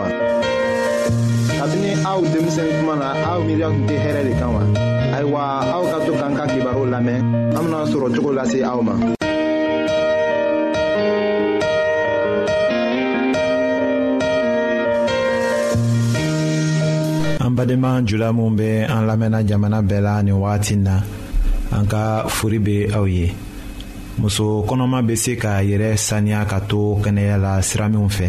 wa. kabini aw denmisɛn kuma na aw miiriya tun tɛ hɛrɛ de kan wa. ayiwa aw ka to k'an ka kibaru lamɛn an bena sɔrɔ cogo lase aw ma. an badenma jula minw be an lamɛnna jamana bɛɛ la nin wagati na an ka fori be aw ye muso kɔnɔma bɛ se k'a yɛrɛ saniya ka to kɛnɛya la sira minw fɛ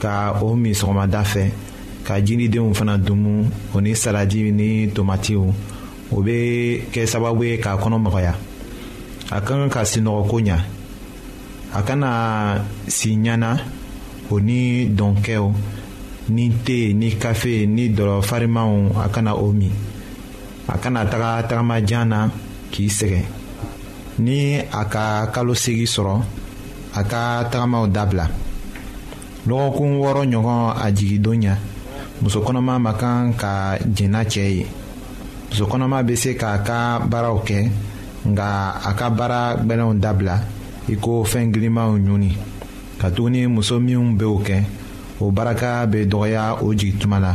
ka o min sɔgɔmada fɛ ka jiridenw fana dumu o ni salaji ni tomatiw o bɛ kɛ sababu ye k'a kɔnɔ magaya a ka kan ka sinɔgɔko ɲa a kana si ɲana o ni dɔnkɛw ni te ni kafe ni dɔlɔ farimanw a kana o min a kana taga tagamajan na k'i sɛgɛn ni a ka kalo segi sɔrɔ a ka tagamaw dabila dɔgɔkun wɔɔrɔ ɲɔgɔn a jigindon ɲɛ muso kɔnɔma ma kan ka jɛn n'a cɛ ye muso kɔnɔma bɛ se k'a ka baaraw kɛ nka a ka baara gbɛlɛnw dabila i ko fɛn girimanw ɲuni katuguni muso minnu bɛ o kɛ o baraka bɛ dɔgɔya o jigin tuma la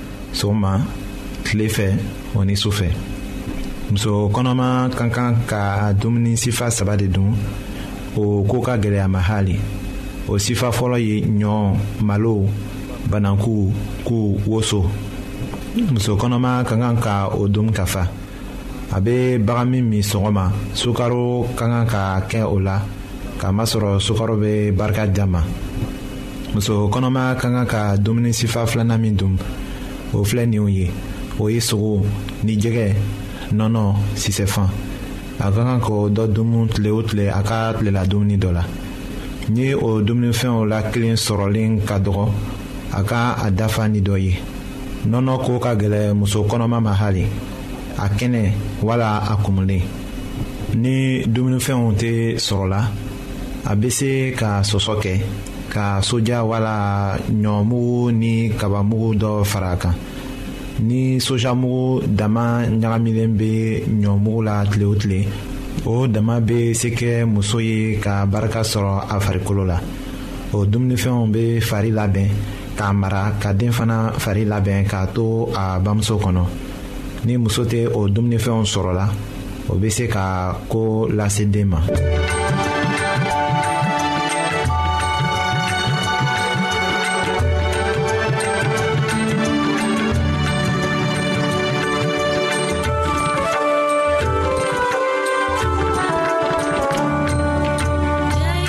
sɔgɔma tile fɛ o ni su fɛ muso kɔnɔma ka kan ka dumuni sifa saba de dun o ko ka gɛlɛya ma hali o sifa fɔlɔ ye ɲɔ malo bananku ku woso muso kɔnɔma ka kan ka o dun ka fa a bɛ bagan min min sɔgɔma sukaro ka kan ka kɛ o la k'a masɔrɔ sukaro bɛ barika d'a ma muso kɔnɔma ka kan ka dumuni sifa filanan min dun o filɛ ninw ye o ye sogo ni jɛgɛ nɔnɔ sisɛfan a ka kan k'o dɔ dumu tile o tile a ka tilela dumuni dɔ la ni o dumunifɛnw la kelen sɔrɔlen ka dɔgɔ a ka a dafa ni dɔ ye nɔnɔ ko ka gɛlɛ muso kɔnɔma ma hali a kɛnɛ wala a kumulen ni dumunifɛnw tɛ sɔrɔla a bɛ se ka sɔsɔ kɛ ka soja wala ɲɔmugu ni kabamugu dɔ fara a kan ni sojamugu dama ɲagamilen bɛ ɲɔmugu la tile o tile o dama bɛ se kɛ muso ye ka barika sɔrɔ a farikolo la o dumunifɛnw bɛ fari labɛn k'a mara ka den fana fari labɛn k'a to a bamuso kɔnɔ ni muso tɛ o dumunifɛnw sɔrɔla o bɛ se ka ko lase den ma.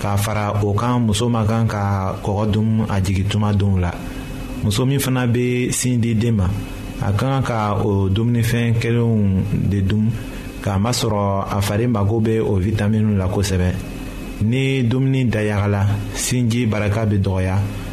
k'a fara o kan muso ma kan ka kɔgɔ dun a jigin tuma donw la muso min fana bɛ sin di den ma a ka kan ka o dumunifɛn kelenw de dun k'a masɔrɔ a fari mago bɛ o witaminiw la kosɛbɛ ni dumuni dayagala sinji barika bɛ dɔgɔya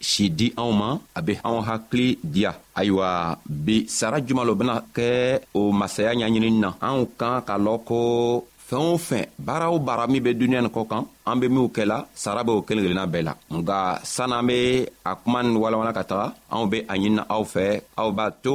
si di anw ma a be anw hakili diya ayiwa bi sara juman lo bena kɛ o masaya ɲaɲinini na anw kan k'a lɔn ko fɛɛn o fɛn baara o baara min be duniɲa nin kɔ kan an be minw kɛla sara be o kelen kelenna bɛɛ la nka san'an be a kuma nin walawala ka taga anw be a ɲinina aw fɛ aw b'a to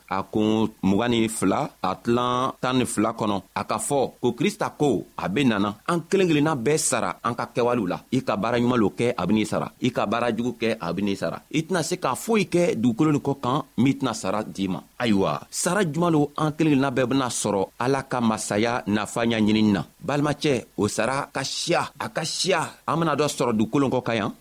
a kun mugan ni fila a tilan tan ni fila kɔnɔ a ka fɔ ko krista ko a be nana an kelen kelenna bɛɛ sara an ka kɛwalew la i ka baara ɲuman lo kɛ a ben'i sara i ka baara jugu kɛ a ben'i sara i tɛna se k'a foyi kɛ dugukolo nin kɔ kan min tɛna sara d'i ma ayiwa sara juman lo an kelen kelenna bɛɛ bena sɔrɔ ala ka masaya nafa ɲaɲinini na balimacɛ o sara ka siya a ka siya an bena dɔ sɔrɔ dugukolo kɔ ka yan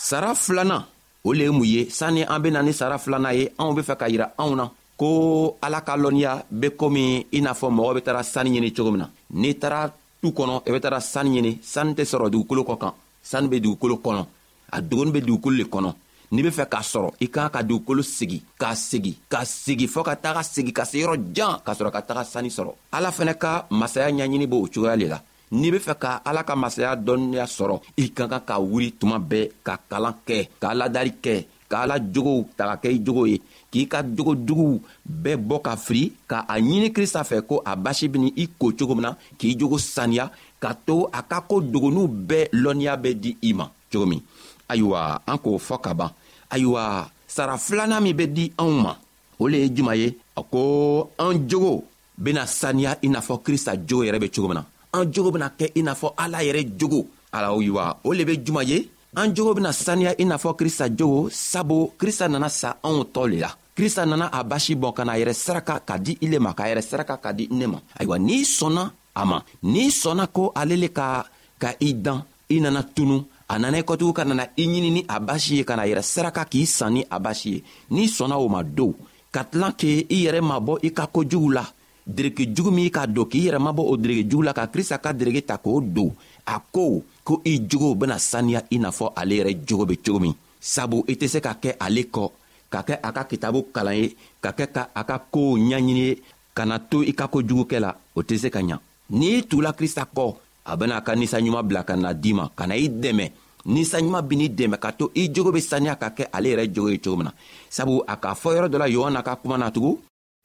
sara filanan o le ye mun ye sanni an bena ni sara filanan ye anw be fɛ ka yira anw na ko ala ka lɔnniya be komi i n'a fɔ mɔgɔ be tara sani ɲini cogo min na n'i tara tu kɔnɔ i be tara sani ɲini sani tɛ sɔrɔ dugukolo kɔ kan sani be dugukolo kɔnɔ a dogoni be dugukolo le kɔnɔ n'i be fɛ k'a sɔrɔ i k'a ka dugukolo segi k'a segi ka segi fɔɔ ka taga segi ka se yɔrɔ jan ka sɔrɔ ka taga sani sɔrɔ ala fɛnɛ ka masaya ɲaɲini b'o cogoya le la n'i be fɛ ka ala ka masaya dɔnniya sɔrɔ i ka kan ka wuri tuma bɛɛ ka kalan kɛ k'a ladari kɛ k'a la jogow ta ka kɛ i jogo ye k'i ka jogo juguw bɛɛ bɔ ka firi ka a ɲini krista fɛ ko a basi bini i ko cogo min na k'i jogo saniya ka to a ka ko dogoniw bɛɛ lɔnniya bɛ di i ma cogo min ayiwa an k'o fɔ ka ban ayiwa sara filanan min bɛ di anw ma o le ye juma ye a ko an jogo bena saniya i n'a fɔ krista jogo yɛrɛ be cogo min na an jogo bena kɛ i n'a fɔ ala yɛrɛ jogo alayiwa o le be juman ye an jogo bena saniya i n'a fɔ krista jogo sabu krista nana sa anw tɔ le la krista nana a basi bɔn ka na yɛrɛ saraka ka di i le ma k'a yɛrɛ saraka ka di ne ma ayiwa n'i sɔnna a ma n'i sɔnna ko ale le ka ka i dan i nana tunu a nana i kɔtugu ka nana i ɲini ni a basi ye ka na yɛrɛ saraka k'i san ni a basi ye n'i sɔnna o ma dow ka tila k' i yɛrɛ mabɔ i ka ko jugu la dereke jugu min k'a don k'i yɛrɛ mabɔ o dereke jugu la ka krista ka dereke ta k'o don a ko ko i jogow bena saniya i n'a fɔ ale yɛrɛ jogo be cogo min sabu i tɛ se ka kɛ ale kɔ ka kɛ a ka kitabu kalan ye ka kɛ ka a ka koow ɲaɲini ye ka na to i ka ko jugukɛ la o tɛ se ka ɲa n'i tugula krista kɔ a bena a ka ninsanɲuman bila ka na di ma ka na i dɛmɛ ninsanɲuman bini dɛmɛ ka to i jogo be saniya ka kɛ ale yɛrɛ jogo ye cogo min na sabu a k'a fɔ yɔrɔ dɔ la yohana ka kuma na tugun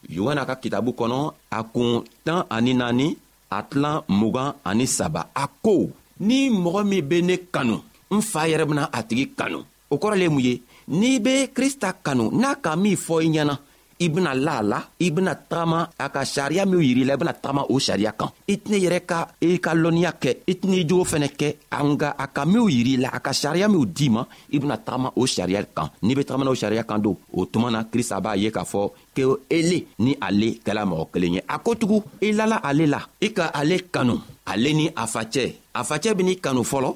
yohana ka kitabu kɔnɔ a kun tan ani naani a tilan mugan ani saba a ko ni mɔgɔ min be ne kanu n fa yɛrɛ bena a tigi kanu o kɔrɔ le ye mun ye n'i be krista kanu n'a ka min fɔ i ɲɛna i bena la a la i bena tagama a ka sariya minw yiri la i bena tagama o sariya kan i tɛnɛ yɛrɛ ka i ka lɔnniya kɛ i tɛnɛ i jogo fɛnɛ kɛ nka a ka minw yiri la a ka sariya minw d'i ma i bena tagama o sariya kan n'i be tagamana o sariya kan don o tuma na krista b'a ye k'a fɔ ke ele ni ale kɛla mɔgɔ kelen ye a ko tugu i lala ale la i ka ale kanu ale ni a facɛ a facɛ ben'i kanu fɔlɔ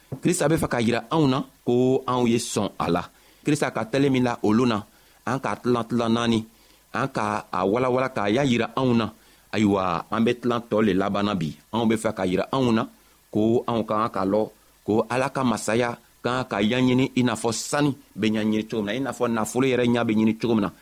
krista be fɛ k'a yira anw na ko anw ye sɔn a la krista ka talen min la olu na an k'a tilan tilan naani an ka a walawala k'a y'a yira anw na ayiwa an be tilan tɔɔ le labanna bi anw be fɛ k'a yira anw na ko anw ka kan k'a lɔ ko ala ka masaya ka kan ka yaɲini i n'a fɔ sani be ɲaɲini cogo min na i n'a fɔ nafolo yɛrɛ ɲa be ɲini cogo min na